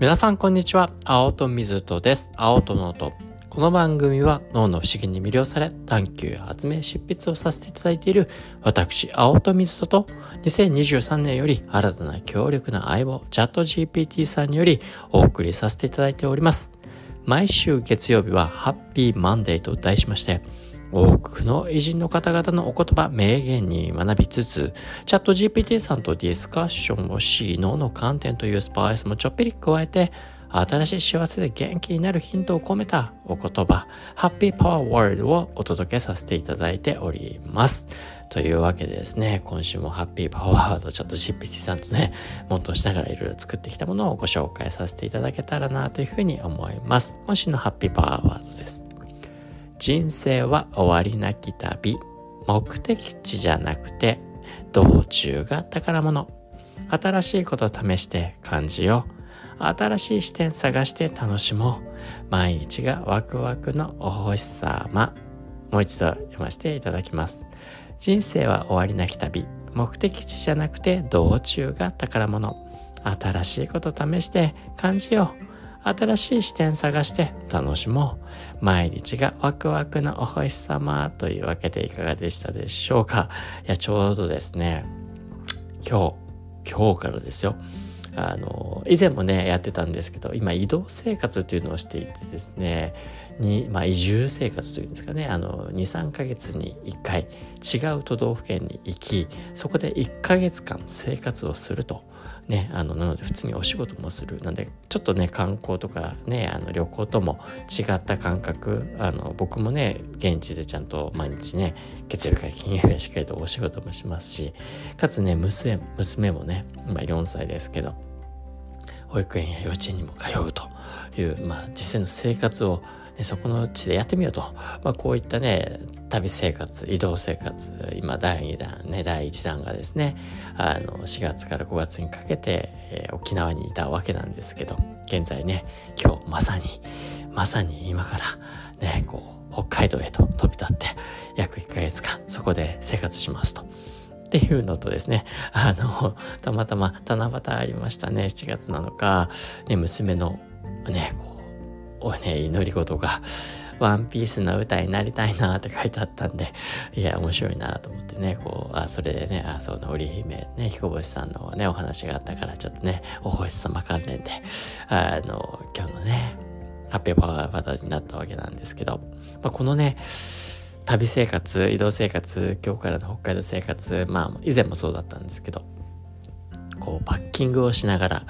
皆さんこんにちは。青戸水戸です。青戸ノート。この番組は脳の不思議に魅了され探求、発明、執筆をさせていただいている私、青戸水戸と2023年より新たな強力な相棒、チャット GPT さんによりお送りさせていただいております。毎週月曜日はハッピーマンデーと題しまして、多くの偉人の方々のお言葉、名言に学びつつ、チャット GPT さんとディスカッションをし、脳の観点というスパイスもちょっぴり加えて、新しい幸せで元気になるヒントを込めたお言葉、ハッピーパワーワールドをお届けさせていただいております。というわけでですね、今週もハッピーパワーワードチャット GPT さんとね、もっとしながらいろいろ作ってきたものをご紹介させていただけたらなというふうに思います。今週のハッピーパワーワードです。人生は終わりなき旅。目的地じゃなくて、道中が宝物。新しいこと試して感じよう。新しい視点探して楽しもう。毎日がワクワクのお星様。もう一度読ませていただきます。人生は終わりなき旅。目的地じゃなくて道中が宝物。新しいこと試して感じよう。新しい視点探して楽しもう。毎日がワクワクのお星様というわけでいかがでしたでしょうかいや、ちょうどですね、今日、今日からですよ。あの、以前もね、やってたんですけど、今移動生活というのをしていてですね、に、まあ、移住生活というんですかね、あの、2、3ヶ月に1回違う都道府県に行き、そこで1ヶ月間生活をするとね、あのなので普通にお仕事もする。なんでちょっとね観光とかねあの旅行とも違った感覚あの僕もね現地でちゃんと毎日ね月曜日から金曜日はしっかりとお仕事もしますしかつね娘娘もね今4歳ですけど保育園や幼稚園にも通うという、まあ、実際の生活をでそこの地でやってみようと、まあ、こういったね旅生活移動生活今第2弾ね第1弾がですねあの4月から5月にかけて、えー、沖縄にいたわけなんですけど現在ね今日まさにまさに今からねこう北海道へと飛び立って約1ヶ月間そこで生活しますと。っていうのとですね、あの、たまたま七夕ありましたね、7月7日、ね、娘のね、こうおね、祈り事が、ワンピースの歌になりたいなって書いてあったんで、いや、面白いなと思ってね、こう、あ、それでね、あ、その織姫、ね、彦星さんのね、お話があったから、ちょっとね、お星様関連で、あの、今日のね、ハッピーパワーバトルになったわけなんですけど、まあ、このね、旅生活、移動生活、今日からの北海道生活、まあ、以前もそうだったんですけど、こう、パッキングをしながら、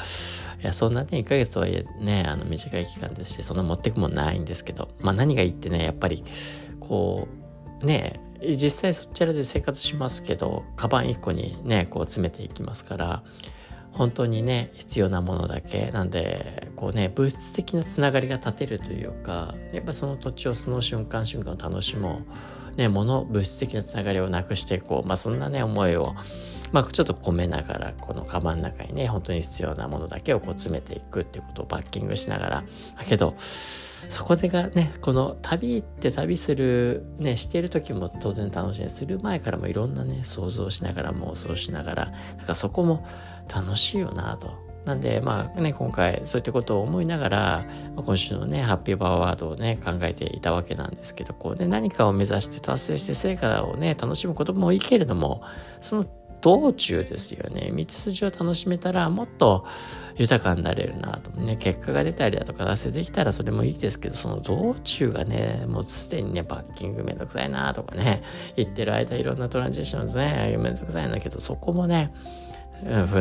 いや、そんなね、1ヶ月とはいえね、あの、短い期間ですし、そんな持ってくもないんですけど、まあ何がいいってね、やっぱり、こう、ね、実際そちらで生活しますけど、カバン1個にね、こう詰めていきますから、本当にね、必要なものだけ。なんで、こうね、物質的なつながりが立てるというか、やっぱその土地をその瞬間瞬間を楽しもう。ね、物、物質的なつながりをなくしていこう。まあそんなね、思いをまあ、ちょっと込めながらこのカバンの中にね本当に必要なものだけをこう詰めていくっていうことをパッキングしながらだけどそこでがねこの旅って旅するねしている時も当然楽しいする前からもいろんなね想像しながら妄想しながらなんかそこも楽しいよなとなんで、まあね、今回そういったことを思いながら、今週のね、ハッピーパワーワードをね、考えていたわけなんですけど、こうね、何かを目指して達成して成果をね、楽しむこともいいけれども、その道中ですよね。道筋を楽しめたらもっと豊かになれるなとね。結果が出たりだとか達成できたらそれもいいですけど、その道中がね、もうすでにね、バッキングめんどくさいなとかね、言ってる間いろんなトランジションね、めんどくさいんだけど、そこもね、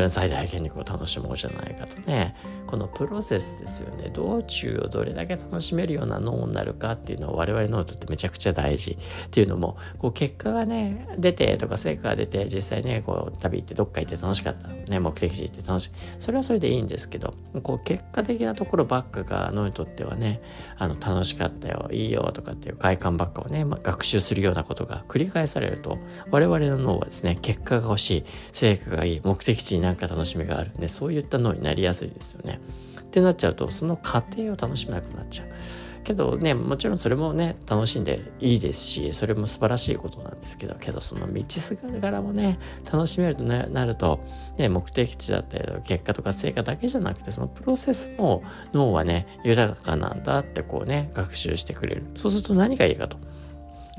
最大限にこう楽しもうじゃないかとね。このプロセスですよね。道中をどれだけ楽しめるような脳になるかっていうのは我々脳にとってめちゃくちゃ大事っていうのもこう結果がね出てとか成果が出て実際ねこう旅行ってどっか行って楽しかったね目的地行って楽しい。それはそれでいいんですけどこう結果的なところばっかが脳にとってはねあの楽しかったよいいよとかっていう快感ばっかをね、まあ、学習するようなことが繰り返されると我々の脳はですね結果が欲しい成果がいい目的的地になんか楽しみがあるんでそういった脳になりやすいですよね。ってなっちゃうとその過程を楽しめなくなっちゃう。けどね、もちろんそれもね、楽しんでいいですし、それも素晴らしいことなんですけど、けどその道すがらもね、楽しめるとなると、ね、目的地だったり結果とか成果だけじゃなくて、そのプロセスも脳はね、豊かなんだってこうね、学習してくれる。そうすると何がいいかと。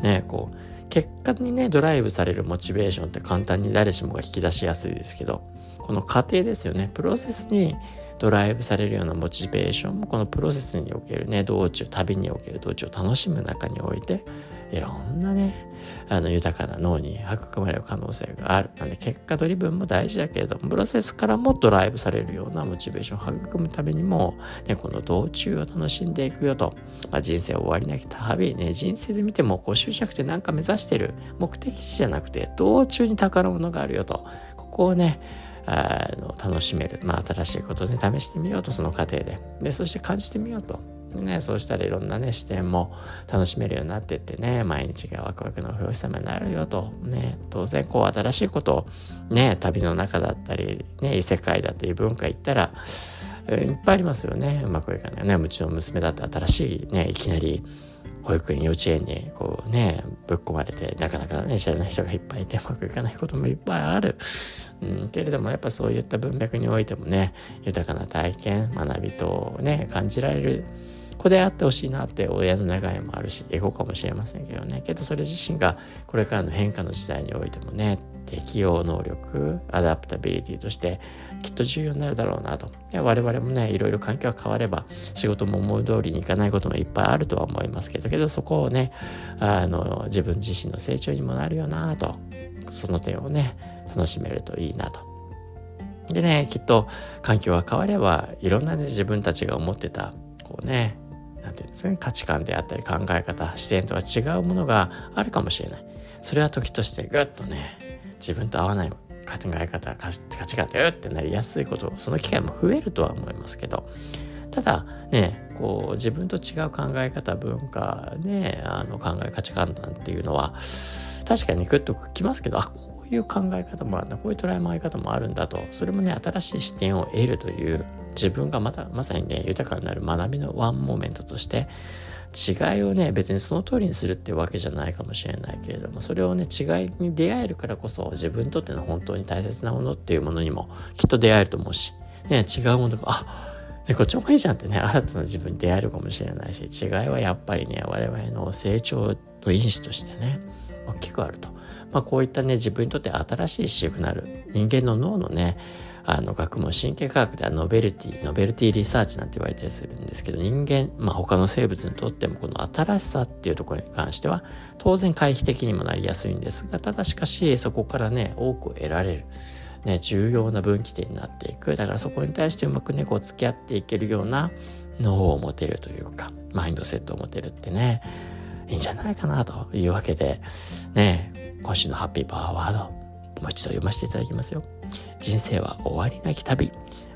ね、こう、結果にね、ドライブされるモチベーションって簡単に誰しもが引き出しやすいですけど、この過程ですよね。プロセスにドライブされるようなモチベーションもこのプロセスにおけるね道中旅における道中を楽しむ中においていろんなねあの豊かな脳に育まれる可能性がある。なんで結果ドリブンも大事だけれどもプロセスからもドライブされるようなモチベーションを育むためにも、ね、この道中を楽しんでいくよと、まあ、人生終わりなき旅。ね人生で見てもこう執着って何か目指してる。目的地じゃなくて道中に宝物があるよと。ここをねあの楽しめる、まあ、新しいことで、試してみようと。その過程で。でそして感じてみようと。ね、そうしたらいろんなね視点も楽しめるようになってってね毎日がワクワクの表様になるよと。ね当然こう新しいことをね旅の中だったりね異世界だったり文化行ったらいっぱいありますよね。うまくいかないね。うちの娘だって新しいねいきなり保育園幼稚園にこうねぶっ込まれてなかなかね知らない人がいっぱいいてうまくいかないこともいっぱいある、うん、けれどもやっぱそういった文脈においてもね豊かな体験学びとね感じられる子であってほしいなって親の願いもあるしエゴかもしれませんけどね。けどそれ自身がこれからの変化の時代においてもね適応能力アダプタビリティとしてきっと重要になるだろうなと。我々もねいろいろ環境が変われば仕事も思う通りにいかないこともいっぱいあるとは思いますけどけどそこをねあの自分自身の成長にもなるよなと。その点をね楽しめるといいなと。でねきっと環境が変わればいろんなね自分たちが思ってたこうね何て言うんですかね価値観であったり考え方視点とは違うものがあるかもしれない。それは時としてぐっとね自分と合わない考え方価値観でうってなりやすいことその機会も増えるとは思いますけど。ただねこう自分と違う考え方文化ねあの考え価値観なんていうのは確かにグッときますけどあこいう考え方もあるんだこういう捉え回り方もあるんだとそれもね新しい視点を得るという自分がまたまさにね豊かになる学びの one moment として違いをね別にその通りにするってわけじゃないかもしれないけれどもそれをね違いに出会えるからこそ自分にとっての本当に大切なものっていうものにもきっと出会えると思うし、ね、違うものがあでこっちもいいじゃんってね新たな自分に出会えるかもしれないし違いはやっぱりね我々の成長の因子としてね大きくあると。まあ、こういったね自分にとって新しいシグナル人間の脳のねあの学問神経科学ではノベルティノベルティリサーチなんて言われたりするんですけど人間、まあ、他の生物にとってもこの新しさっていうところに関しては当然回避的にもなりやすいんですがただしかしそこからね多く得られる。ね、重要な分岐点になっていくだからそこに対してうまくねこう付き合っていけるような脳を持てるというかマインドセットを持てるってねいいんじゃないかなというわけでね今週のハッピーパワーワードもう一度読ませていただきますよ。人生は終わりなき旅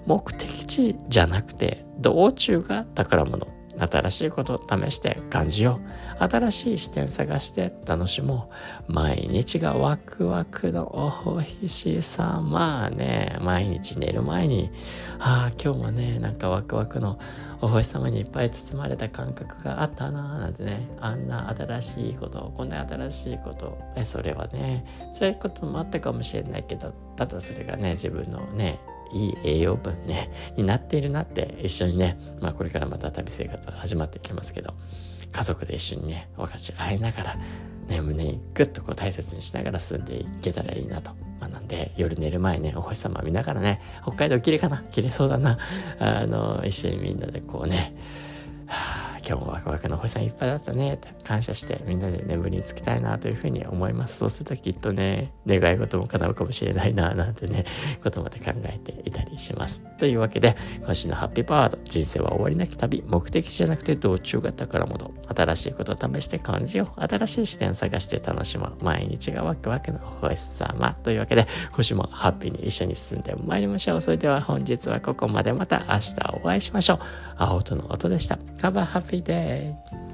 目的地じゃなくて道中が宝物新しいこと試して感じよう。新しい視点探して楽しもう。毎日がワクワクのおいしさまあね。毎日寝る前にああ今日もねなんかワクワクのお星様にいっぱい包まれた感覚があったなーなんてね。あんな新しいことこんな新しいこと。えそれはねそういうこともあったかもしれないけどただそれがね自分のねいい栄養分ねになっているなって一緒にねまあこれからまた旅生活始まっていきますけど家族で一緒にね分かち合いながらね胸にグッとこう大切にしながら進んでいけたらいいなと。学んで夜寝る前ねお星様見ながらね北海道綺麗かな綺麗そうだな。あの一緒にみんなでこうね今日もワクワクの星さんいっぱいだったね。って感謝してみんなで眠りにつきたいなというふうに思います。そうするときっとね願い事も叶うかもしれないななんてね ことまで考えていたりします。というわけで今週のハッピーパワード人生は終わりなき旅。目的じゃなくて道中が宝物新しいことを試して感じよう。新しい視点探して楽しもう。毎日がワクワクの星様。というわけで今週もハッピーに一緒に進んでまいりましょう。それでは本日はここまで。また明日お会いしましょう。青との音でした。Have a every day.